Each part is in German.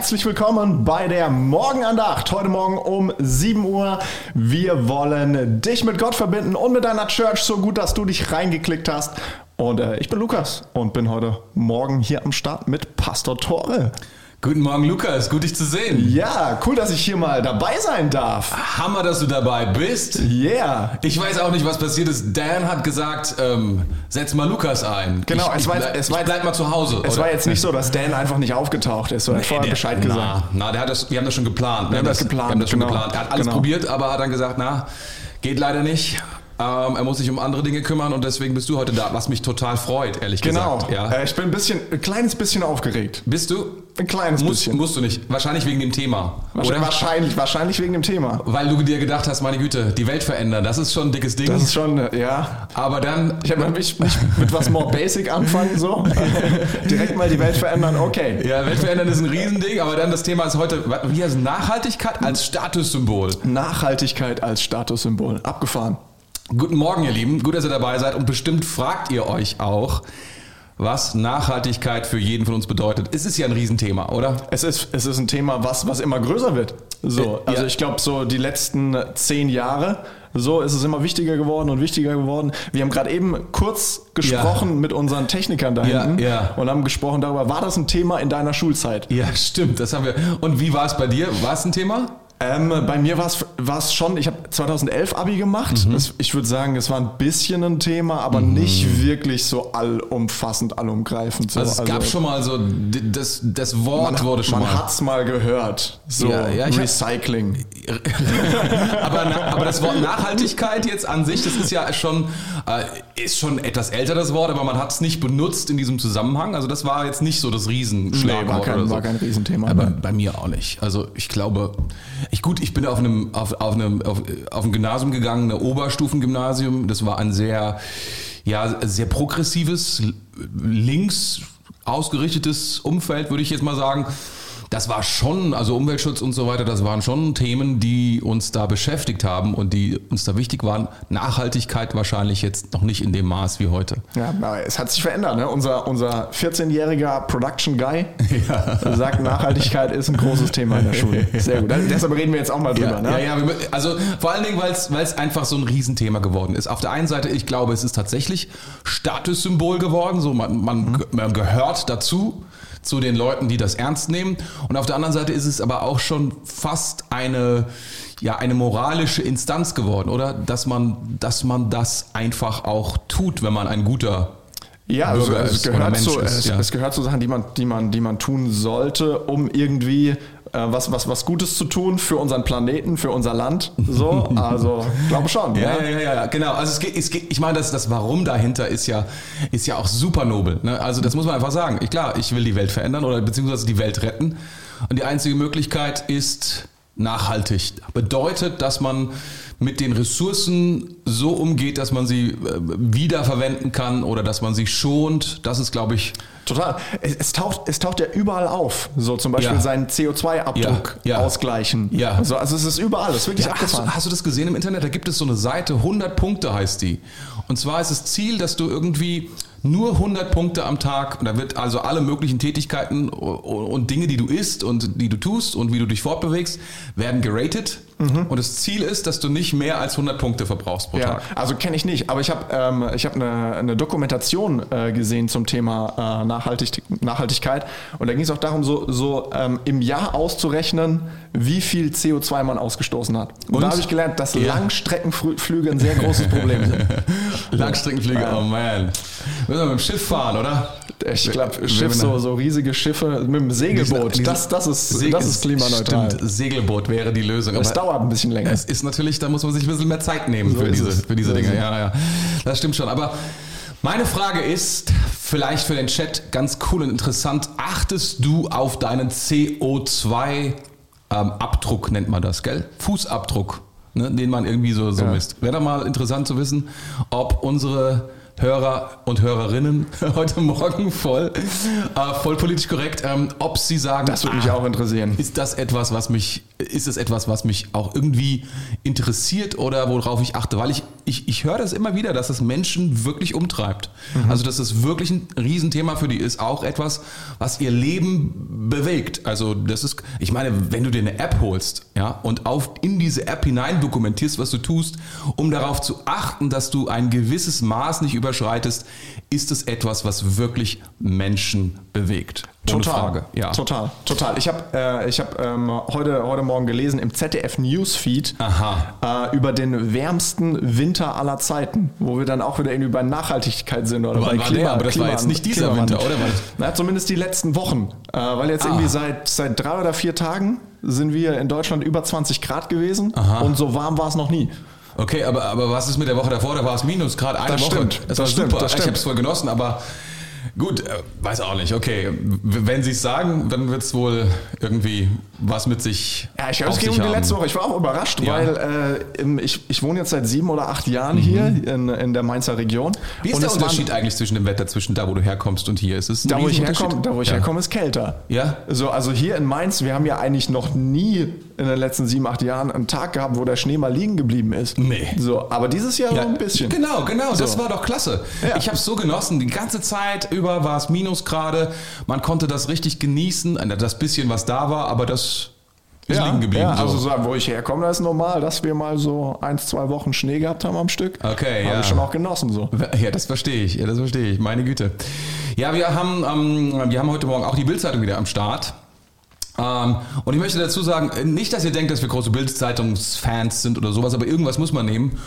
Herzlich willkommen bei der Morgenandacht. Heute Morgen um 7 Uhr. Wir wollen dich mit Gott verbinden und mit deiner Church so gut, dass du dich reingeklickt hast. Und äh, ich bin Lukas und bin heute Morgen hier am Start mit Pastor Tore. Guten Morgen, Lukas. Gut, dich zu sehen. Ja, cool, dass ich hier mal dabei sein darf. Hammer, dass du dabei bist. Yeah. Ich weiß auch nicht, was passiert ist. Dan hat gesagt, ähm, setz mal Lukas ein. Genau, ich, es war, ich, es war ich bleib mal zu Hause. Es oder? war jetzt nicht so, dass Dan einfach nicht aufgetaucht ist. Er hat vorher der- Bescheid na, gesagt. Na, der hat das, wir haben das schon geplant. Ne? Wir haben das geplant, Wir haben das schon genau. geplant. Er hat alles Genau. probiert, aber hat dann gesagt, na, geht leider nicht. Ähm, er muss sich um andere Dinge kümmern und deswegen bist du heute da, was mich total freut, ehrlich Genau. gesagt. Ja. Äh, ich bin ein bisschen, ein kleines bisschen aufgeregt. Bist du? Ein kleines Musst, bisschen. musst du nicht. Wahrscheinlich wegen dem Thema. Wahrscheinlich, wahrscheinlich, wahrscheinlich wegen dem Thema. Weil du dir gedacht hast, meine Güte, die Welt verändern, das ist schon ein dickes Ding. Das ist schon, äh, ja. aber dann, Ich habe mich mit was more basic anfangen, so. Direkt mal die Welt verändern, okay. ja, Welt verändern ist ein Riesending, aber dann das Thema ist heute, wie heißt es, Nachhaltigkeit als Statussymbol. Nachhaltigkeit als Statussymbol. Abgefahren. Guten Morgen, ihr Lieben, gut, dass ihr dabei seid und bestimmt fragt ihr euch auch, was Nachhaltigkeit für jeden von uns bedeutet. Es ist ja ein Riesenthema, oder? Es ist, es ist ein Thema, was, was immer größer wird. So, also ja. ich glaube, so die letzten zehn Jahre, so ist es immer wichtiger geworden und wichtiger geworden. Wir haben gerade eben kurz gesprochen mit unseren Technikern da Ja, hinten ja. und haben gesprochen darüber, war das ein Thema in deiner Schulzeit? Ja, stimmt, das haben wir. Und wie war es bei dir? War es ein Thema? Ähm, bei mir war es schon, ich habe 2011 Abi gemacht. Es, ich würde sagen, es war ein bisschen ein Thema, aber nicht wirklich so allumfassend, allumgreifend. So. Also es gab schon mal so, das, das Wort man, wurde schon man mal. hat's mal gehört. So Ja, ja, ich hab- Recycling. aber, na, aber das Wort Nachhaltigkeit jetzt an sich, das ist ja schon, äh, ist schon etwas älter das Wort, aber man hat es nicht benutzt in diesem Zusammenhang. Also das war jetzt nicht so das Riesenschlagwort Nee, war kein- oder so. war kein Riesenthema, Aber ne. bei mir auch nicht. Also ich glaube, ich gut, ich bin auf einem auf, auf einem auf, auf ein Gymnasium gegangen, ein Oberstufengymnasium. Das war ein sehr ja sehr progressives links ausgerichtetes Umfeld, würde ich jetzt mal sagen. Das war schon, also Umweltschutz und so weiter, das waren schon Themen, die uns da beschäftigt haben und die uns da wichtig waren. Nachhaltigkeit wahrscheinlich jetzt noch nicht in dem Maß wie heute. Ja, aber es hat sich verändert. Ne? Unser, unser 14-jähriger Production Guy sagt, Nachhaltigkeit ist ein großes Thema in der Schule. Sehr gut. Deshalb reden wir jetzt auch mal drüber. Ja, ne? ja, ja, also vor allen Dingen, weil es einfach so ein Riesenthema geworden ist. Auf der einen Seite, ich glaube, es ist tatsächlich Statussymbol geworden, so man, man, ge- man gehört dazu zu den Leuten, die das ernst nehmen. Und auf der anderen Seite ist es aber auch schon fast eine ja eine moralische Instanz geworden, oder? Dass man dass man das einfach auch tut, wenn man ein guter Ja, also es gehört, Mensch zu, ist, es, ja. es gehört zu Sachen, die man, die man, die man tun sollte, um irgendwie was, was, was Gutes zu tun für unseren Planeten, für unser Land. So, also glaube schon. Ja, ne? ja, ja, ja, genau. Also es geht, es geht, ich meine, das, das Warum dahinter ist ja, ist ja auch super nobel. Ne? Also das muss man einfach sagen. Ich, klar, ich will die Welt verändern oder beziehungsweise die Welt retten. Und die einzige Möglichkeit ist nachhaltig. Bedeutet, dass man mit den Ressourcen so umgeht, dass man sie äh, wiederverwenden kann oder dass man sie schont. Das ist, glaube ich, Total. Es, es, taucht, es taucht ja überall auf. So zum Beispiel Ja. seinen CO2-Abdruck Ja, ja. ausgleichen. Ja. Also, also es ist überall. Es ist wirklich Ja, hast, abgefahren. du, hast du das gesehen im Internet? Da gibt es so eine Seite, 100 Punkte heißt die. Und zwar ist das Ziel, dass du irgendwie nur 100 Punkte am Tag, und da wird also alle möglichen Tätigkeiten und Dinge, die du isst und die du tust und wie du dich fortbewegst, werden geratet. Und das Ziel ist, dass du nicht mehr als 100 Punkte verbrauchst pro Ja, Tag. also kenne ich nicht, aber ich habe ähm, ich hab eine, eine Dokumentation äh, gesehen zum Thema äh, Nachhaltig Nachhaltigkeit und da ging es auch darum, so, so ähm, im Jahr auszurechnen, wie viel CO2 man ausgestoßen hat. Und, Und? da habe ich gelernt, dass Ja. Langstreckenflüge ein sehr großes Problem sind. Langstreckenflüge, oh man. Müssen wir mit dem Schiff fahren, oder? Ich glaube, Wenn Schiff, so, so riesige Schiffe mit dem Segelboot, Diesen- das, das, ist, Segel- das ist klimaneutral. Stimmt, Segelboot wäre die Lösung. Es aber- dauert ein bisschen länger. Es ist natürlich, da muss man sich ein bisschen mehr Zeit nehmen So für, diese, es. für diese Dinge. es. Ja, ja. Das stimmt schon. Aber meine Frage ist, vielleicht für den Chat ganz cool und interessant, achtest du auf deinen CO2-Abdruck, nennt man das, gell? Fußabdruck, ne, den man irgendwie so, so Ja. misst. Wäre doch mal interessant zu wissen, ob unsere Hörer und Hörerinnen heute Morgen voll, äh, voll politisch korrekt, ähm, ob sie sagen, Das würde mich ah, auch interessieren. ist das etwas, was mich, ist es etwas, was mich auch irgendwie interessiert oder worauf ich achte? Weil ich, ich, ich höre das immer wieder, dass es Menschen wirklich umtreibt. Also, dass es wirklich ein Riesenthema für die ist, auch etwas, was ihr Leben bewegt. Also, das ist, ich meine, wenn du dir eine App holst, ja, und auf, in diese App hinein dokumentierst, was du tust, um darauf zu achten, dass du ein gewisses Maß nicht überschreitest, ist es etwas, was wirklich Menschen bewegt. Ohne Total, Frage. Ja. total, total. Ich habe äh, ich hab, ähm, heute, heute Morgen gelesen im ZDF Newsfeed äh, über den wärmsten Winter aller Zeiten, wo wir dann auch wieder irgendwie bei Nachhaltigkeit sind oder Wann bei war der? Aber das war jetzt nicht dieser. Winter, oder? Na, zumindest die letzten Wochen, äh, weil jetzt Ah. irgendwie seit, seit drei oder vier Tagen sind wir in Deutschland über 20 Grad gewesen Aha. und so warm war es noch nie. Okay, aber, aber was ist mit der Woche davor? Da war es minus Grad eine Das Woche. stimmt, Das, das war stimmt, super. das Ich habe es voll genossen, aber gut, äh, weiß auch nicht. Okay, wenn Sie es sagen, dann wird es wohl irgendwie was mit sich Ja, ich auf es ging um die letzte Woche. Ich war auch überrascht, Ja. weil äh, ich, ich wohne jetzt seit sieben oder acht Jahren hier in, in der Mainzer Region. Mhm. Wie ist Und der es waren- Unterschied eigentlich zwischen dem Wetter, zwischen da, wo du herkommst und hier? Ist es Da wo, ich herkomme, da, wo ich ja. herkomme, ist kälter. Ja? So, also hier in Mainz, wir haben ja eigentlich noch nie in den letzten sieben, acht Jahren einen Tag gehabt, wo der Schnee mal liegen geblieben ist. Nee. So, aber dieses Jahr Ja, so ein bisschen. Genau, genau, das So. war doch klasse. Ja. Ich habe es so genossen. Die ganze Zeit über war es Minusgrade. Man konnte das richtig genießen. Das bisschen, was da war, aber das ist Ja, liegen geblieben. ja, so. also so, wo ich herkomme, da ist normal, dass wir mal so eins, zwei Wochen Schnee gehabt haben am Stück. Okay, Habe ja. ich schon auch genossen so. Ja, das verstehe ich. Ja, das verstehe ich. Meine Güte. Ja, wir haben, ähm, wir haben heute Morgen auch die Bildzeitung wieder am Start. Ähm, und ich möchte dazu sagen, äh, nicht, dass ihr denkt, dass wir große Bildzeitungsfans sind oder sowas, aber irgendwas muss man nehmen,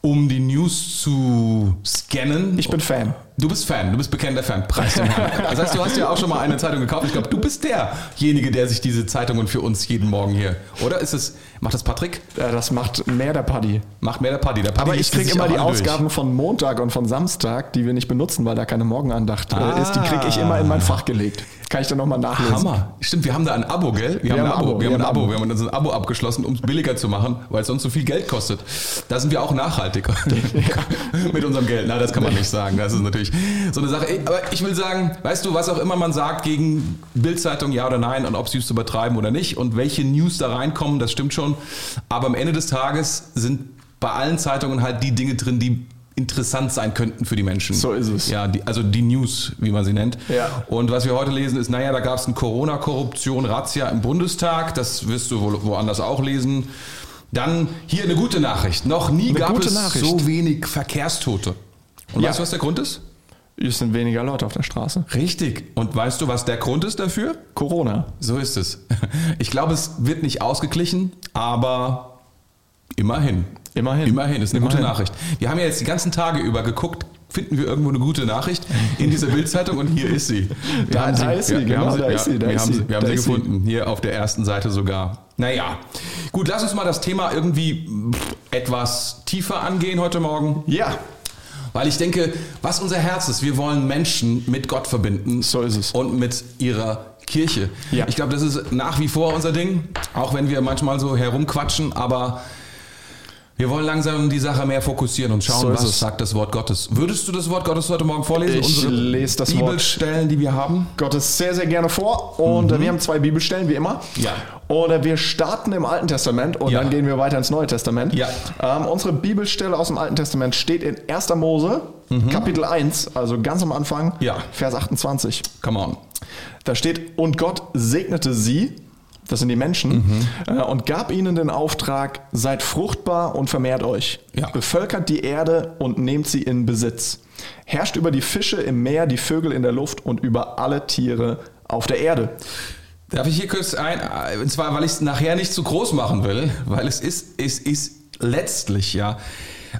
um die News zu scannen. Ich bin Fan. Du bist Fan, du bist bekannter Fan. Preis den Herrn. Das heißt, du hast ja auch schon mal eine Zeitung gekauft. Ich glaube, du bist derjenige, der sich diese Zeitungen für uns jeden Morgen hier. Oder ist es, macht das Patrick? Ja, das macht mehr der Paddy. Macht mehr der Paddy. Der Paddy Aber ich kriege immer die durch. Ausgaben von Montag und von Samstag, die wir nicht benutzen, weil da keine Morgenandacht Ah. ist. Die kriege ich immer in mein Fach gelegt. Kann ich dann nochmal nachlesen. Hammer. Stimmt, wir haben da ein Abo, gell? Wir, haben ein Abo. Wir haben ein Abo. Wir haben uns ein Abo abgeschlossen, um es billiger zu machen, weil es sonst so viel Geld kostet. Da sind wir auch nachhaltig mit unserem Geld. Na, das kann man nicht sagen. Das ist natürlich so eine Sache. Aber ich will sagen, weißt du, was auch immer man sagt gegen Bildzeitung, ja oder nein, und ob sie es übertreiben oder nicht und welche News da reinkommen, das stimmt schon. Aber am Ende des Tages sind bei allen Zeitungen halt die Dinge drin, die interessant sein könnten für die Menschen. So ist es. Ja, die, also die News, wie man sie nennt. Ja. Und was wir heute lesen ist, naja, da gab es eine Corona-Korruption, Razzia im Bundestag, das wirst du wohl woanders auch lesen. Dann hier eine gute Nachricht. Noch nie Eine gab es Nachricht. so wenig Verkehrstote. Und Ja. weißt du, was der Grund ist? Es sind weniger Leute auf der Straße. Richtig. Und weißt du, was der Grund ist dafür? Corona. So ist es. Ich glaube, es wird nicht ausgeglichen, aber immerhin. Immerhin. Immerhin, ist eine gute Immerhin. Nachricht. Wir haben ja jetzt die ganzen Tage über geguckt, finden wir irgendwo eine gute Nachricht in dieser Bildzeitung und hier ist sie. Da- ist sie, genau, haben da ist sie, da wir ist haben sie, wir haben sie gefunden, hier auf der ersten Seite sogar. Naja, gut, lass uns mal das Thema irgendwie etwas tiefer angehen heute Morgen. Ja, Weil ich denke, was unser Herz ist, wir wollen Menschen mit Gott verbinden. So ist es. Und mit ihrer Kirche. Ja. Ich glaube, das ist nach wie vor unser Ding, auch wenn wir manchmal so herumquatschen, aber wir wollen langsam die Sache mehr fokussieren und schauen, So was es. sagt das Wort Gottes. Würdest du das Wort Gottes heute Morgen vorlesen? Ich lese das Wort. Bibelstellen, die wir haben? Gottes sehr, sehr gerne vor. Und äh, wir haben zwei Bibelstellen, wie immer. Mhm. Ja. Und äh, wir starten im Alten Testament und Ja. dann gehen wir weiter ins Neue Testament. Ja. Ähm, unsere Bibelstelle aus dem Alten Testament steht in 1. Mose, Kapitel 1, also ganz am Anfang, Mhm. Ja. Vers 28. Come on. Da steht, und Gott segnete sie, das sind die Menschen, Mhm. äh, und gab ihnen den Auftrag, seid fruchtbar und vermehrt euch. Ja. Bevölkert die Erde und nehmt sie in Besitz. Herrscht über die Fische im Meer, die Vögel in der Luft und über alle Tiere auf der Erde. Darf ich hier kurz ein, und zwar, weil ich es nachher nicht zu groß machen will, weil es ist, es ist letztlich ja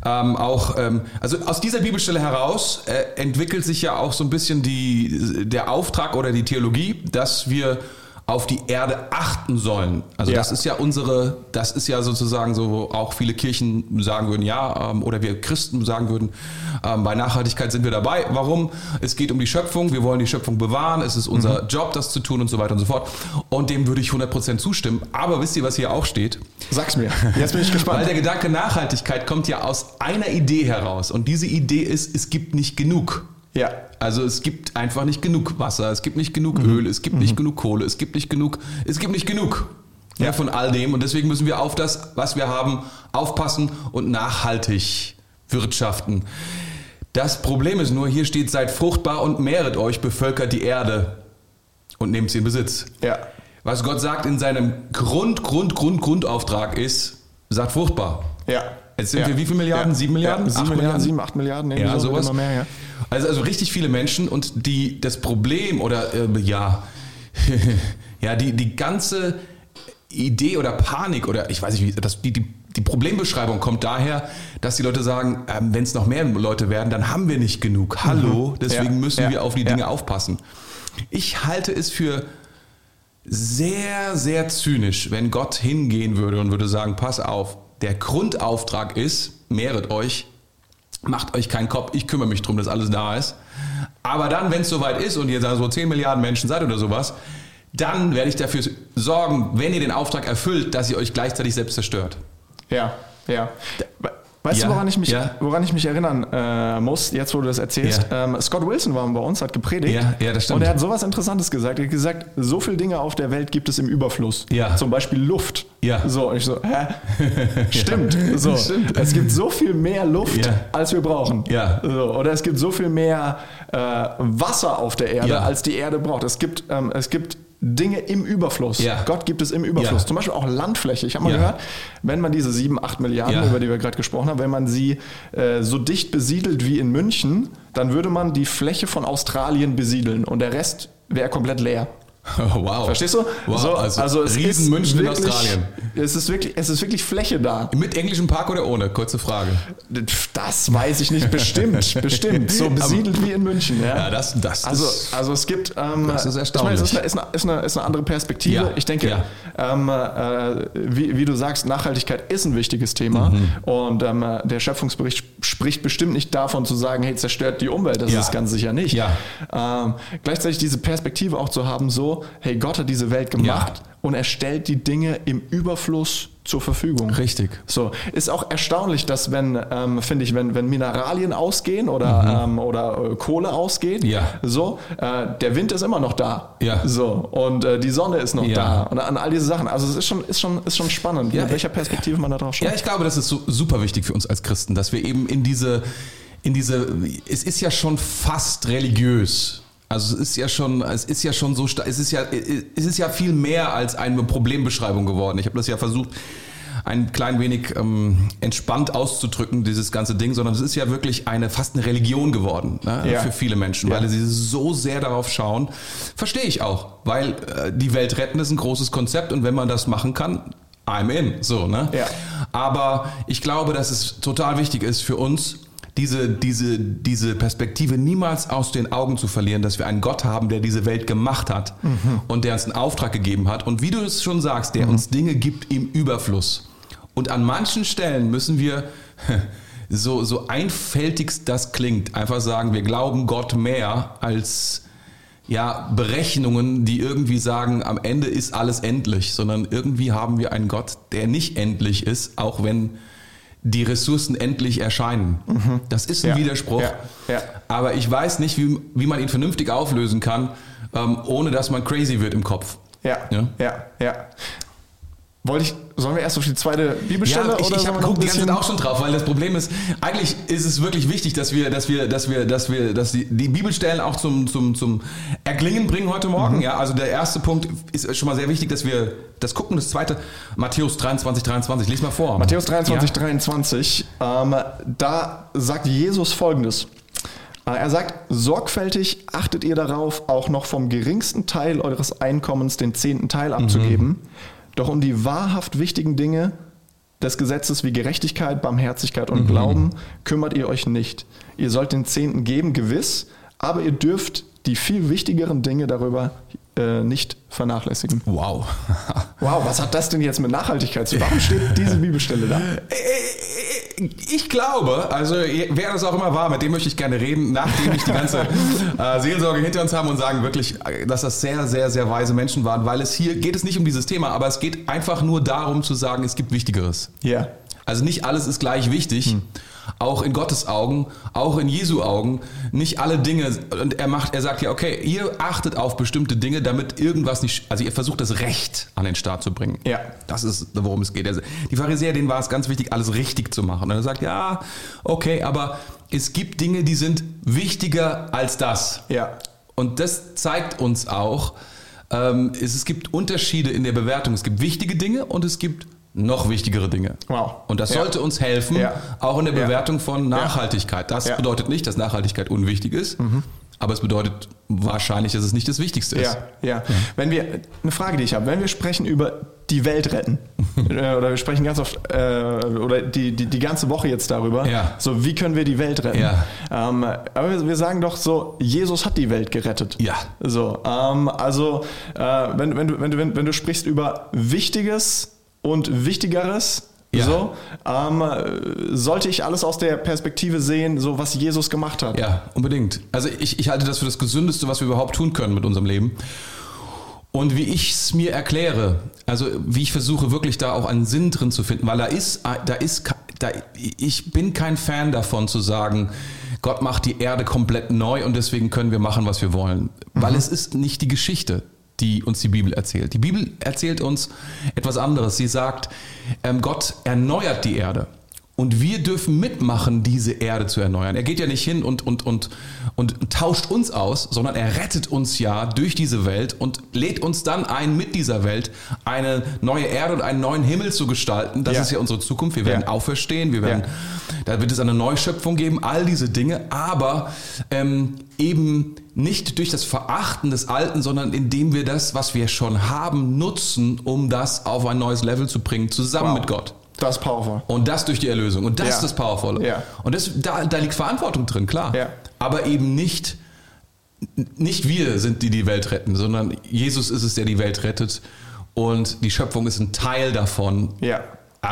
ähm, auch, ähm, also aus dieser Bibelstelle heraus äh, entwickelt sich ja auch so ein bisschen die, der Auftrag oder die Theologie, dass wir auf die Erde achten sollen. Also Ja. das ist ja unsere, das ist ja sozusagen so, auch viele Kirchen sagen würden, ja, ähm, oder wir Christen sagen würden, ähm, bei Nachhaltigkeit sind wir dabei. Warum? Es geht um die Schöpfung, wir wollen die Schöpfung bewahren, es ist unser Job, das zu tun und so weiter und so fort. Und dem würde ich 100% zustimmen. Aber wisst ihr, was hier auch steht? Sag's mir. Jetzt bin ich Weil gespannt. der Gedanke Nachhaltigkeit kommt ja aus einer Idee heraus. Und diese Idee ist, es gibt nicht genug. Ja. Also es gibt einfach nicht genug Wasser, es gibt nicht genug Mhm. Öl, es gibt nicht genug Kohle, es gibt nicht genug, es gibt nicht genug ja. von all dem. Und deswegen müssen wir auf das, was wir haben, aufpassen und nachhaltig wirtschaften. Das Problem ist nur, hier steht, seid fruchtbar und mehret euch, bevölkert die Erde und nehmt sie in Besitz. Ja. Was Gott sagt in seinem Grund, Grund, Grund, Grundauftrag ist, seid fruchtbar. Ja. Jetzt sind ja. wir wie viel Milliarden? Sieben Milliarden? Ja, sieben Acht Milliarden, sieben, acht Milliarden. Ja, so, sowas. Immer mehr, ja. Also, also richtig viele Menschen und die, das Problem oder äh, ja, ja die, die ganze Idee oder Panik oder ich weiß nicht, wie das, die, die, die Problembeschreibung kommt daher, dass die Leute sagen, ähm, wenn es noch mehr Leute werden, dann haben wir nicht genug. Hallo, deswegen Mhm. Ja, müssen ja, wir auf die ja. Dinge aufpassen. Ich halte es für sehr, sehr zynisch, wenn Gott hingehen würde und würde sagen, pass auf, der Grundauftrag ist, mehret euch, macht euch keinen Kopf, ich kümmere mich drum, dass alles da ist. Aber dann, wenn es soweit ist und ihr da so 10 Milliarden Menschen seid oder sowas, dann werde ich dafür sorgen, wenn ihr den Auftrag erfüllt, dass ihr euch gleichzeitig selbst zerstört. Ja, ja. We- Weißt Ja, du, woran ich, mich, ja. woran ich mich erinnern äh, muss, jetzt wo du das erzählst? Ja. Ähm, Scott Wilson war bei uns, hat gepredigt. Ja, ja, das stimmt. Und er hat sowas Interessantes gesagt. Er hat gesagt, so viele Dinge auf der Welt gibt es im Überfluss. Ja. Zum Beispiel Luft. Ja. So, und ich so, hä? Stimmt. So. Stimmt. Es gibt so viel mehr Luft, als wir brauchen. Ja. So. Oder es gibt so viel mehr äh, Wasser auf der Erde, als die Erde braucht. Es gibt, ähm, es gibt Dinge im Überfluss. Ja. Gott gibt es im Überfluss. Ja. Zum Beispiel auch Landfläche. Ich habe mal Ja. gehört, wenn man diese 7, 8 Milliarden, über die wir gerade gesprochen haben, wenn man sie äh, so dicht besiedelt wie in München, dann würde man die Fläche von Australien besiedeln und der Rest wäre komplett leer. wow. Verstehst du? Wow, So, also, es Riesen ist München in wirklich- Australien. Es ist, wirklich, es ist wirklich Fläche da. Mit englischem Park oder ohne? Kurze Frage. Das weiß ich nicht. Bestimmt, bestimmt. So besiedelt wie in München. Ja, Ja, das, das Also, ist, also es gibt. Ähm, Das ist Ich meine, es ist erstaunlich. eine, ist, eine, ist, eine, andere Perspektive. Ja, Ich denke, ja. ähm, äh, wie, wie du sagst, Nachhaltigkeit ist ein wichtiges Thema. Mhm. Und ähm, äh, der Schöpfungsbericht spricht bestimmt nicht davon zu sagen, hey, zerstört die Umwelt. Das ist ganz sicher nicht. Ähm, gleichzeitig diese Perspektive auch zu haben, so, hey, Gott hat diese Welt gemacht Ja. und er stellt die Dinge im Überfluss zur Verfügung. Richtig. So, ist auch erstaunlich, dass wenn, ähm, finde ich, wenn, wenn Mineralien ausgehen oder, ähm, oder äh, Kohle ausgeht, Mhm. Ja. so, äh, der Wind ist immer noch da. Ja. So, und äh, die Sonne ist noch Ja. da. Und an all diese Sachen. Also es ist schon, ist schon, ist schon spannend, Ja, mit welcher Perspektive man da drauf schaut. Ja, ich glaube, das ist so super wichtig für uns als Christen, dass wir eben in diese, in diese, es ist ja schon fast religiös. Also es ist ja schon, es ist ja schon so, es ist ja, es ist ja viel mehr als eine Problembeschreibung geworden. Ich habe das ja versucht, ein klein wenig ähm, entspannt auszudrücken, dieses ganze Ding, sondern es ist ja wirklich eine fast eine Religion geworden ne, Ja. für viele Menschen, Ja. weil sie so sehr darauf schauen. Verstehe ich auch, weil äh, die Welt retten ist ein großes Konzept und wenn man das machen kann, I'm in, so, ne? Ja. Aber ich glaube, dass es total wichtig ist für uns, diese, diese, diese Perspektive niemals aus den Augen zu verlieren, dass wir einen Gott haben, der diese Welt gemacht hat und der uns einen Auftrag gegeben hat. Und wie du es schon sagst, der uns Dinge gibt im Überfluss. Und an manchen Stellen müssen wir, so, so einfältig das klingt, einfach sagen, wir glauben Gott mehr als ja, Berechnungen, die irgendwie sagen, am Ende ist alles endlich, sondern irgendwie haben wir einen Gott, der nicht endlich ist, auch wenn die Ressourcen endlich erscheinen. Das ist ein Ja, Widerspruch. ja, ja. Aber ich weiß nicht, wie, wie man ihn vernünftig auflösen kann, ähm, ohne dass man crazy wird im Kopf. Ja. ja, ja. Wollte ich, sollen wir erst auf die zweite Bibelstelle Ja, ich, oder ich habe guckt die ganze Zeit auch schon drauf, weil das Problem ist, eigentlich ist es wirklich wichtig, dass wir, dass wir, dass wir, dass wir, dass die, die Bibelstellen auch zum, zum, zum Erklingen bringen heute Morgen. Mhm. Ja, also der erste Punkt ist schon mal sehr wichtig, dass wir das gucken. Das zweite, Matthäus 23, 23. Lies mal vor. Matthäus 23, Ja. 23, ähm, da sagt Jesus folgendes. Äh, Er sagt, sorgfältig achtet ihr darauf, auch noch vom geringsten Teil eures Einkommens den zehnten Teil abzugeben. Doch um die wahrhaft wichtigen Dinge des Gesetzes wie Gerechtigkeit, Barmherzigkeit und Glauben kümmert ihr euch nicht. Ihr sollt den Zehnten geben, gewiss, aber ihr dürft die viel wichtigeren Dinge darüber äh, nicht vernachlässigen. Wow. Wow, was hat das denn jetzt mit Nachhaltigkeit zu tun? Warum steht diese Bibelstelle da? Ich glaube, also wer das auch immer war, mit dem möchte ich gerne reden, nachdem ich die ganze äh, Seelsorge hinter uns haben und sagen wirklich, dass das sehr, sehr, sehr weise Menschen waren, weil es hier geht es nicht um dieses Thema, aber es geht einfach nur darum zu sagen, es gibt Wichtigeres. Ja. Yeah. Also nicht alles ist gleich wichtig. Hm auch in Gottes Augen, auch in Jesu Augen, nicht alle Dinge. Und er macht, er sagt ja, okay, ihr achtet auf bestimmte Dinge, damit irgendwas nicht, also ihr versucht das Recht an den Start zu bringen. Ja. Das ist, worum es geht. Also die Pharisäer, denen war es ganz wichtig, alles richtig zu machen. Und er sagt, ja, okay, aber es gibt Dinge, die sind wichtiger als das. Ja. Und das zeigt uns auch, ähm, es gibt Unterschiede in der Bewertung. Es gibt wichtige Dinge und es gibt noch wichtigere Dinge. Wow. Und das sollte uns helfen, ja. auch in der Bewertung ja. von Nachhaltigkeit. Das ja. bedeutet nicht, dass Nachhaltigkeit unwichtig ist, mhm. aber es bedeutet wahrscheinlich, dass es nicht das Wichtigste ist. Ja, ja. Wenn wir, eine Frage, die ich habe, wenn wir sprechen über die Welt retten, äh, oder wir sprechen ganz oft, äh, oder die, die, die ganze Woche jetzt darüber, ja. so wie können wir die Welt retten? Ja. Ähm, aber wir sagen doch so, Jesus hat die Welt gerettet. Ja. So, ähm, also, äh, wenn, wenn, du, wenn, du, wenn, wenn du sprichst über Wichtiges, und Wichtigeres. Ja. So, ähm, sollte ich alles aus der Perspektive sehen, so was Jesus gemacht hat. Ja, unbedingt. Also ich, ich halte das für das Gesündeste, was wir überhaupt tun können mit unserem Leben. Und wie ich es mir erkläre, also wie ich versuche wirklich da auch einen Sinn drin zu finden, weil da ist, da ist, da, ich bin kein Fan davon zu sagen, Gott macht die Erde komplett neu und deswegen können wir machen, was wir wollen. Weil mhm. es ist nicht die Geschichte die uns die Bibel erzählt. Die Bibel erzählt uns etwas anderes. Sie sagt, ähm, Gott erneuert die Erde. Und wir dürfen mitmachen, diese Erde zu erneuern. Er geht ja nicht hin und, und, und, und tauscht uns aus, sondern er rettet uns ja durch diese Welt und lädt uns dann ein, mit dieser Welt eine neue Erde und einen neuen Himmel zu gestalten. Das ja. ist ja unsere Zukunft. Wir werden ja. auferstehen, wir werden, ja. da wird es eine Neuschöpfung geben, all diese Dinge, aber ähm, eben nicht durch das Verachten des Alten, sondern indem wir das, was wir schon haben, nutzen, um das auf ein neues Level zu bringen, zusammen wow. mit Gott. Das ist powerful. Und das durch die Erlösung. Und das ja. ist das Powervolle. Ja. Und das, da, da liegt Verantwortung drin, klar. Ja. Aber eben nicht, nicht wir sind die die Welt retten, sondern Jesus ist es, der die Welt rettet. Und die Schöpfung ist ein Teil davon. Ja.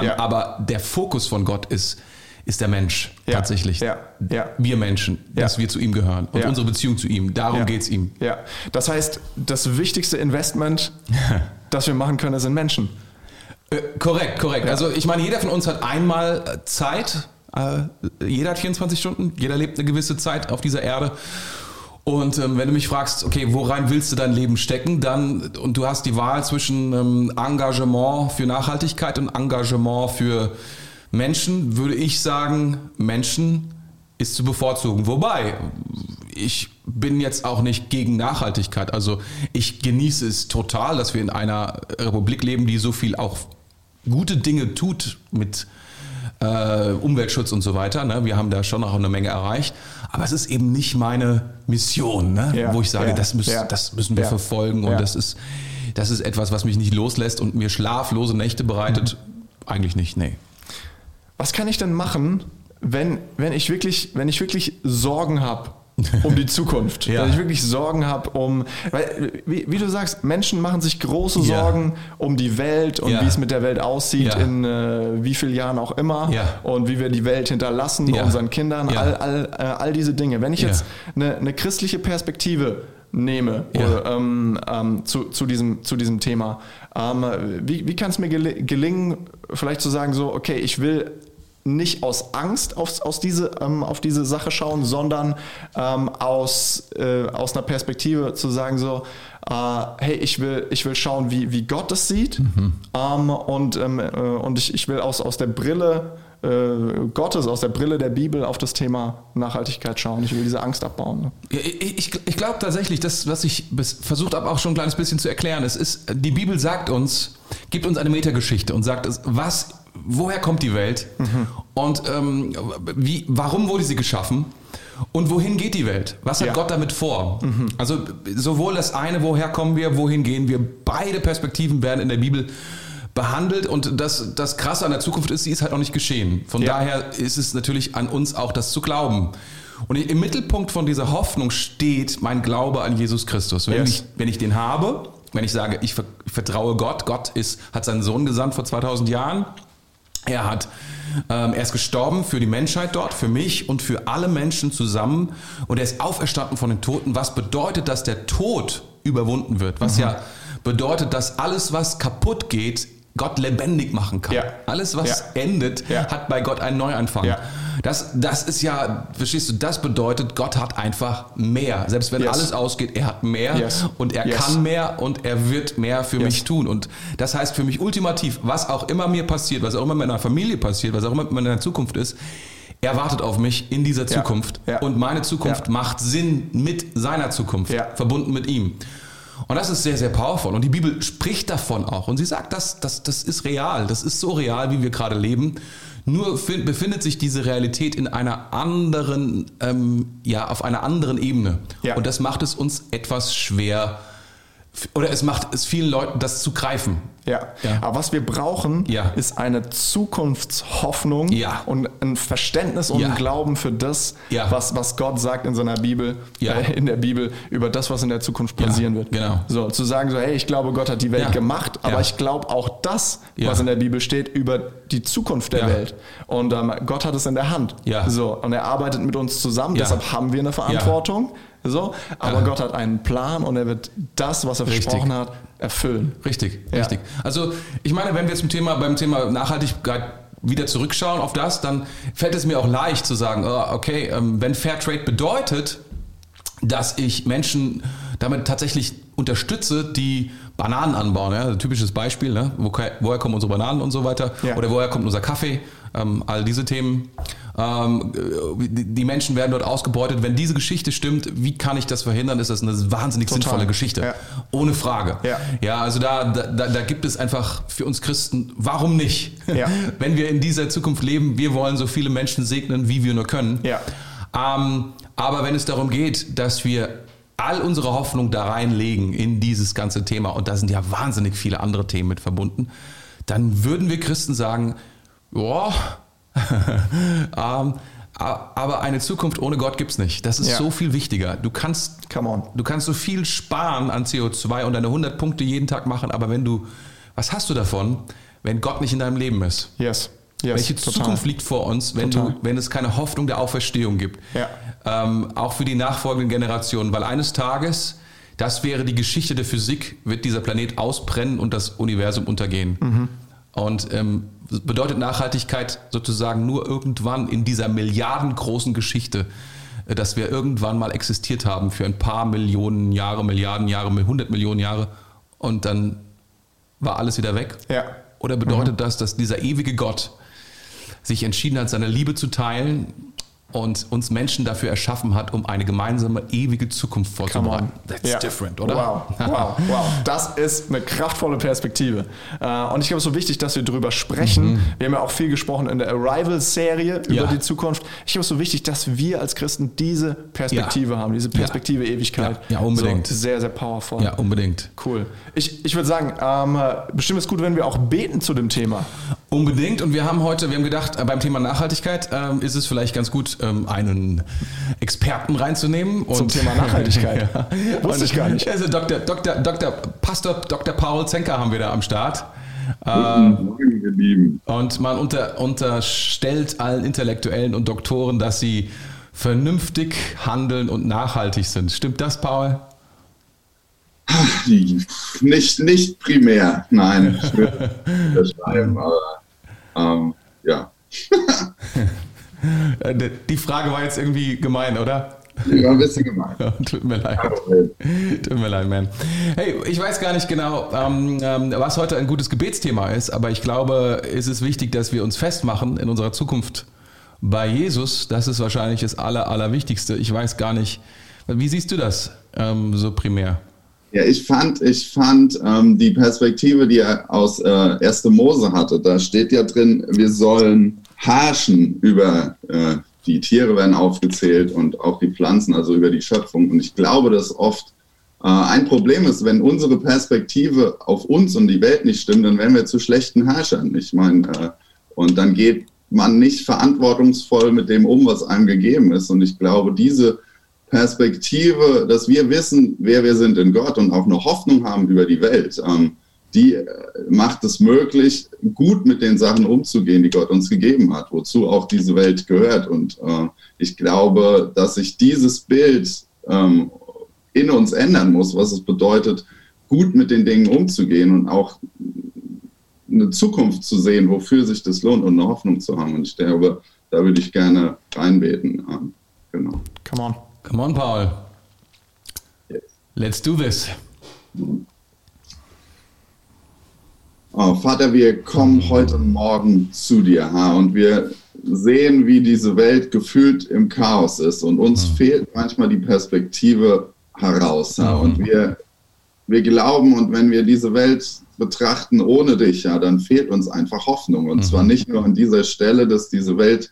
ja. Aber der Fokus von Gott ist, ist der Mensch ja. tatsächlich. Ja. Ja. Wir Menschen, dass wir zu ihm gehören und unsere Beziehung zu ihm. Darum ja. geht es ihm. Ja. Das heißt, das wichtigste Investment, das wir machen können, sind Menschen. Äh, korrekt, korrekt. Ja. Also ich meine, jeder von uns hat einmal äh, Zeit. Äh, jeder hat 24 Stunden. Jeder lebt eine gewisse Zeit auf dieser Erde. Und ähm, wenn du mich fragst, okay, worein willst du dein Leben stecken, dann und du hast die Wahl zwischen ähm, Engagement für Nachhaltigkeit und Engagement für Menschen, würde ich sagen, Menschen ist zu bevorzugen. Wobei, ich bin jetzt auch nicht gegen Nachhaltigkeit. Also ich genieße es total, dass wir in einer Republik leben, die so viel auch gute Dinge tut mit äh, Umweltschutz und so weiter. Ne? Wir haben da schon auch eine Menge erreicht. Aber es ist eben nicht meine Mission, ne? ja, wo ich sage, ja, das, müssen, ja, das müssen wir verfolgen. Und das, ist, das ist etwas, was mich nicht loslässt und mir schlaflose Nächte bereitet. Mhm. Eigentlich nicht, nee. Was kann ich denn machen, wenn, wenn, ich, wirklich, wenn ich wirklich Sorgen habe um die Zukunft. ja. Dass ich wirklich Sorgen habe um, weil, wie, wie, du sagst, Menschen machen sich große Sorgen ja. um die Welt und ja. wie es mit der Welt aussieht in äh, wie vielen Jahren auch immer und wie wir die Welt hinterlassen unseren Kindern, all, all, äh, all diese Dinge. Wenn ich jetzt eine, eine christliche Perspektive nehme oder, ähm, ähm, zu, zu, diesem, zu diesem Thema. Ähm, wie wie kann es mir gelingen, vielleicht zu sagen, so, okay, ich will nicht aus Angst auf, aus diese, ähm, auf diese Sache schauen, sondern ähm, aus, äh, aus einer Perspektive zu sagen so, äh, hey, ich will, ich will schauen, wie, wie Gott es sieht mhm. ähm, und, ähm, äh, und ich, ich will aus, aus der Brille äh, Gottes, aus der Brille der Bibel auf das Thema Nachhaltigkeit schauen. Ich will diese Angst abbauen. Ne? Ich, ich, ich glaube tatsächlich, das, was ich versucht habe, auch schon ein kleines bisschen zu erklären, es ist, die Bibel sagt uns, gibt uns eine Metageschichte und sagt, was woher kommt die Welt mhm. und ähm, wie, warum wurde sie geschaffen und wohin geht die Welt? Was hat ja. Gott damit vor? Mhm. Also sowohl das eine, woher kommen wir, wohin gehen wir, beide Perspektiven werden in der Bibel behandelt und das, das Krasse an der Zukunft ist, sie ist halt noch nicht geschehen. Von ja. daher ist es natürlich an uns auch das zu glauben. Und im Mittelpunkt von dieser Hoffnung steht mein Glaube an Jesus Christus. Wenn, Yes. ich, wenn ich den habe, wenn ich sage, ich ver- vertraue Gott, Gott ist, hat seinen Sohn gesandt vor 2000 Jahren, er hat, ähm, er ist gestorben für die Menschheit dort, für mich und für alle Menschen zusammen. Und er ist auferstanden von den Toten. Was bedeutet, dass der Tod überwunden wird? Was ja bedeutet, dass alles, was kaputt geht, Gott lebendig machen kann. Ja. Alles, was Ja. endet, Ja. hat bei Gott einen Neuanfang. Das, das ist ja, verstehst du, das bedeutet, Gott hat einfach mehr. Selbst wenn Yes. alles ausgeht, er hat mehr Yes. und er Yes. kann mehr und er wird mehr für mich tun. Und das heißt für mich ultimativ, was auch immer mir passiert, was auch immer mit meiner Familie passiert, was auch immer mit meiner Zukunft ist, er wartet auf mich in dieser Zukunft. Und meine Zukunft macht Sinn mit seiner Zukunft, verbunden mit ihm. Und das ist sehr, sehr powerful. Und die Bibel spricht davon auch. Und sie sagt, das, das, das ist real. Das ist so real, wie wir gerade leben. Nur fin- befindet sich diese Realität in einer anderen, ähm, ja, auf einer anderen Ebene. Ja. Und das macht es uns etwas schwer, oder es macht es vielen Leuten, das zu greifen. Ja. Ja. aber was wir brauchen, Ja. ist eine Zukunftshoffnung Ja. und ein Verständnis und Ja. ein Glauben für das, Ja. was, was Gott sagt in seiner Bibel, Ja. äh, in der Bibel, über das, was in der Zukunft passieren wird. genau. So, zu sagen so, hey, ich glaube, Gott hat die Welt Ja. gemacht, aber Ja. ich glaube auch das, Ja. was in der Bibel steht, über die Zukunft der Ja. Welt. Und ähm, Gott hat es in der Hand. Ja. So, und er arbeitet mit uns zusammen, Ja. deshalb haben wir eine Verantwortung. So, aber Ja. Gott hat einen Plan und er wird das, was er Richtig. versprochen hat, erfüllen. Richtig, Ja. richtig. Also ich meine, wenn wir zum Thema, beim Thema Nachhaltigkeit wieder zurückschauen auf das, dann fällt es mir auch leicht zu sagen, oh, okay, ähm, wenn Fairtrade bedeutet, dass ich Menschen damit tatsächlich unterstütze, die Bananen anbauen. Ja? Typisches Beispiel, ne? Wo, woher kommen unsere Bananen und so weiter? Ja. Oder woher kommt unser Kaffee? Ähm, all diese Themen. Ähm, die, Menschen werden dort ausgebeutet. Wenn diese Geschichte stimmt, wie kann ich das verhindern? Ist das eine wahnsinnig Total. sinnvolle Geschichte. Ja. Ohne Frage. Ja. ja also da, da, da gibt es einfach für uns Christen, warum nicht? Ja. Wenn wir in dieser Zukunft leben, wir wollen so viele Menschen segnen, wie wir nur können. Ja. Ähm, aber wenn es darum geht, dass wir all unsere Hoffnung da reinlegen in dieses ganze Thema, und da sind ja wahnsinnig viele andere Themen mit verbunden, dann würden wir Christen sagen, ja, ähm, aber eine Zukunft ohne Gott gibt's nicht. Das ist Ja. so viel wichtiger. Du kannst, du kannst so viel sparen an CO2 und deine 100 Punkte jeden Tag machen, aber wenn du, was hast du davon, wenn Gott nicht in deinem Leben ist? Yes. yes Welche total. Zukunft liegt vor uns, wenn, Total. du, wenn es keine Hoffnung der Auferstehung gibt? Ja. Ähm, auch für die nachfolgenden Generationen, weil eines Tages, das wäre die Geschichte der Physik, wird dieser Planet ausbrennen und das Universum untergehen. Mhm. Und ähm, bedeutet Nachhaltigkeit sozusagen nur irgendwann in dieser milliardengroßen Geschichte, äh, dass wir irgendwann mal existiert haben für ein paar Millionen Jahre, Milliarden Jahre, 100 Millionen Jahre und dann war alles wieder weg? Ja. Oder bedeutet das, dass dieser ewige Gott sich entschieden hat, seine Liebe zu teilen und uns Menschen dafür erschaffen hat, um eine gemeinsame ewige Zukunft vorzubereiten? That's Ja. different, oder? Wow, wow, wow. Das ist eine kraftvolle Perspektive. Äh, Und ich glaube, es ist so wichtig, dass wir drüber sprechen. Wir haben ja auch viel gesprochen in der Arrival-Serie über Mhm. Ja. die Zukunft. Ich glaube, es ist so wichtig, dass wir als Christen diese Perspektive Ja. haben, diese Perspektive Ewigkeit. Ja, ja, unbedingt. So, sehr, sehr powerful. Ja, unbedingt. Cool. Ich, ich würde sagen, ähm, bestimmt ist gut, wenn wir auch beten zu dem Thema. Unbedingt. Und wir haben heute, wir haben gedacht, äh, beim Thema Nachhaltigkeit ähm, ist es vielleicht ganz gut, ähm, einen Experten reinzunehmen. Zum Thema Nachhaltigkeit. ja. Wusste ich gar nicht. Also Dr. Dr. Dr. Pastor Dr. Paul Zenker haben wir da am Start. Guten Morgen, ihr Lieben. Und man unter, unterstellt allen Intellektuellen und Doktoren, dass sie vernünftig handeln und nachhaltig sind. Stimmt das, Paul? Nicht, nicht primär, nein, ich würde unterschreiben, aber ähm, ja, Die Frage war jetzt irgendwie gemein, oder? die war ein bisschen gemein. Tut mir leid. Tut mir leid, man. Hey, ich weiß gar nicht genau, ähm, ähm, was heute ein gutes Gebetsthema ist, aber ich glaube, es ist wichtig, dass wir uns festmachen in unserer Zukunft bei Jesus. Das ist wahrscheinlich das Aller, Allerwichtigste. Ich weiß gar nicht, wie siehst du das ähm, so primär? Ja, ich fand, ich fand ähm, die Perspektive, die er aus äh, 1. Mose hatte, da steht ja drin, wir sollen herrschen über äh, die Tiere werden aufgezählt und auch die Pflanzen, also über die Schöpfung. Und ich glaube, dass oft äh, ein Problem ist, wenn unsere Perspektive auf uns und die Welt nicht stimmt, dann werden wir zu schlechten Herrschern. Ich meine, äh, und dann geht man nicht verantwortungsvoll mit dem um, was einem gegeben ist. Und ich glaube, diese Perspektive, dass wir wissen, wer wir sind in Gott und auch eine Hoffnung haben über die Welt, ähm, die äh, macht es möglich, gut mit den Sachen umzugehen, die Gott uns gegeben hat, wozu auch diese Welt gehört. Und äh, ich glaube, dass sich dieses Bild ähm, in uns ändern muss, was es bedeutet, gut mit den Dingen umzugehen und auch eine Zukunft zu sehen, wofür sich das lohnt und eine Hoffnung zu haben. Und ich glaube, da würde ich gerne reinbeten. Ähm, genau. Come on. Come on, Paul. Yes. Let's do this. Oh, Vater, wir kommen heute Morgen zu dir ha, und wir sehen, wie diese Welt gefühlt im Chaos ist und uns mhm. fehlt manchmal die Perspektive heraus. Ha, mhm. Und wir, wir glauben und wenn wir diese Welt betrachten ohne dich, ja, dann fehlt uns einfach Hoffnung. Und mhm. zwar nicht nur an dieser Stelle, dass diese Welt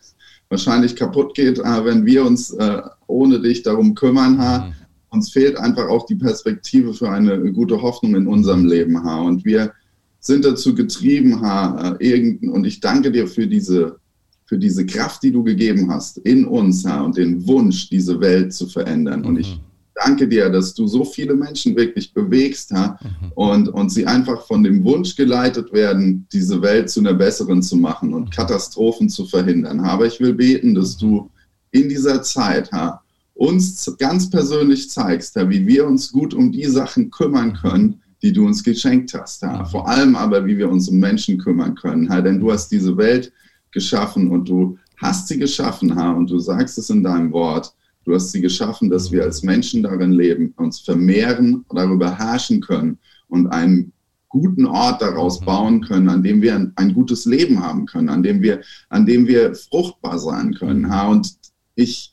wahrscheinlich kaputt geht, äh, wenn wir uns äh, ohne dich darum kümmern. Ha. Mhm. Uns fehlt einfach auch die Perspektive für eine gute Hoffnung in unserem Leben. Ha. Und wir sind dazu getrieben, ha, äh, und ich danke dir für diese, für diese Kraft, die du gegeben hast in uns ha, und den Wunsch, diese Welt zu verändern. Mhm. Und ich mhm. danke dir, dass du so viele Menschen wirklich bewegst ha, mhm. und, und sie einfach von dem Wunsch geleitet werden, diese Welt zu einer besseren zu machen und mhm. Katastrophen zu verhindern. Aber ich will beten, dass du in dieser Zeit ha, uns ganz persönlich zeigst, wie wir uns gut um die Sachen kümmern können, die du uns geschenkt hast. Ja. Vor allem aber, wie wir uns um Menschen kümmern können. Ja. Denn du hast diese Welt geschaffen und du hast sie geschaffen ja. und du sagst es in deinem Wort. Du hast sie geschaffen, dass wir als Menschen darin leben, uns vermehren, darüber herrschen können und einen guten Ort daraus mhm. bauen können, an dem wir ein, ein gutes Leben haben können, an dem wir, an dem wir fruchtbar sein können. Ja. Und ich,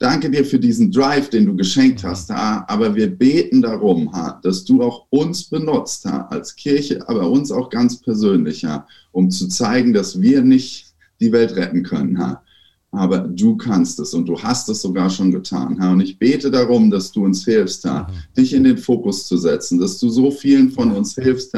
Danke dir für diesen Drive, den du geschenkt hast, aber wir beten darum, dass du auch uns benutzt als Kirche, aber uns auch ganz persönlich, um zu zeigen, dass wir nicht die Welt retten können. Aber du kannst es und du hast es sogar schon getan. Und ich bete darum, dass du uns hilfst, mhm. dich in den Fokus zu setzen, dass du so vielen von uns hilfst,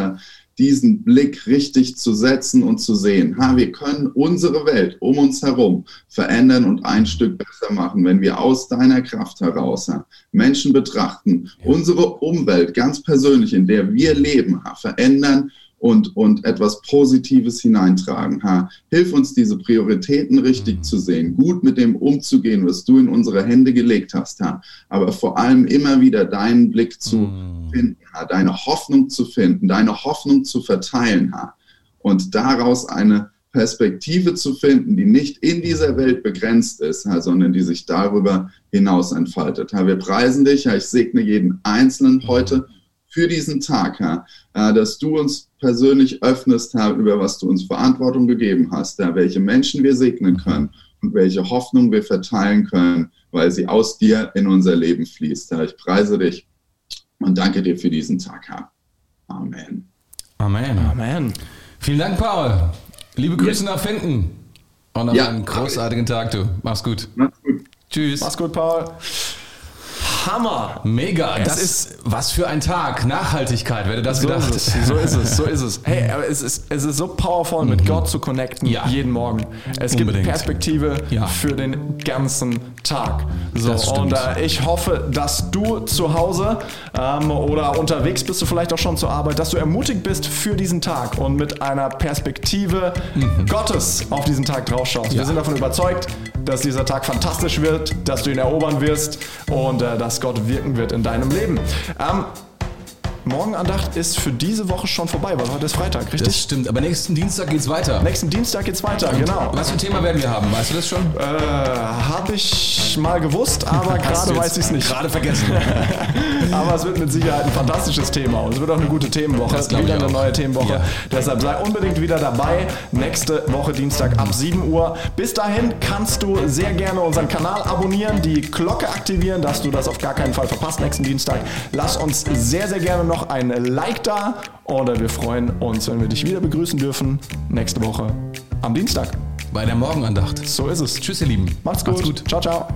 diesen Blick richtig zu setzen und zu sehen. Ha, wir können unsere Welt um uns herum verändern und ein Stück besser machen, wenn wir aus deiner Kraft heraus ha, Menschen betrachten, ja. unsere Umwelt ganz persönlich, in der wir leben, ha, verändern und, und etwas Positives hineintragen. Ha, hilf uns, diese Prioritäten richtig mhm. zu sehen, gut mit dem umzugehen, was du in unsere Hände gelegt hast. Ha, aber vor allem immer wieder deinen Blick zu mhm. finden, ha, deine Hoffnung zu finden, deine Hoffnung zu verteilen ha, und daraus eine Perspektive zu finden, die nicht in dieser Welt begrenzt ist, sondern die sich darüber hinaus entfaltet. Wir preisen dich, ich segne jeden Einzelnen mhm. heute für diesen Tag, Herr, äh, dass du uns persönlich öffnest, Herr, über was du uns Verantwortung gegeben hast, Herr, welche Menschen wir segnen können und welche Hoffnung wir verteilen können, weil sie aus dir in unser Leben fließt. Herr, ich preise dich und danke dir für diesen Tag, Herr. Amen. Amen. Amen. Vielen Dank, Paul. Liebe Grüße ja. nach Finden. Und noch ja. einen großartigen Tag, du. Mach's gut. Mach's gut. Tschüss. Mach's gut, Paul. Hammer. Mega. Es das ist was für ein Tag. Nachhaltigkeit, wer hätte das so gedacht? Ist es, so ist es, so ist es. Hey, aber es ist, es ist so powerful, mit mhm. Gott zu connecten, ja. jeden Morgen. Es Unbedingt. gibt Perspektive ja. für den ganzen Tag. So, und äh, ich hoffe, dass du zu Hause ähm, oder unterwegs bist du vielleicht auch schon zur Arbeit, dass du ermutigt bist für diesen Tag und mit einer Perspektive mhm. Gottes auf diesen Tag drauf schaust. Ja. Wir sind davon überzeugt, dass dieser Tag fantastisch wird, dass du ihn erobern wirst und äh, dass Gott wirken wird in deinem Leben. Ähm, Morgenandacht ist für diese Woche schon vorbei, weil heute ist Freitag, richtig? Das stimmt, aber nächsten Dienstag geht's weiter. Nächsten Dienstag geht's weiter, Und genau. Was für ein Thema werden wir haben? Weißt du das schon? Äh, habe ich mal gewusst, aber gerade weiß ich es nicht. Gerade vergessen. aber es wird mit Sicherheit ein fantastisches Thema und es wird auch eine gute Themenwoche. Das wieder eine neue Themenwoche. Ja. Deshalb sei unbedingt wieder dabei. Nächste Woche Dienstag ab 7 Uhr. Bis dahin kannst du sehr gerne unseren Kanal abonnieren, die Glocke aktivieren, dass du das auf gar keinen Fall verpasst nächsten Dienstag. Lass uns sehr, sehr gerne noch noch ein Like da oder wir freuen uns, wenn wir dich wieder begrüßen dürfen nächste Woche am Dienstag. Bei der Morgenandacht. So ist es. Tschüss, ihr Lieben. Macht's gut. Macht's gut. Ciao, ciao.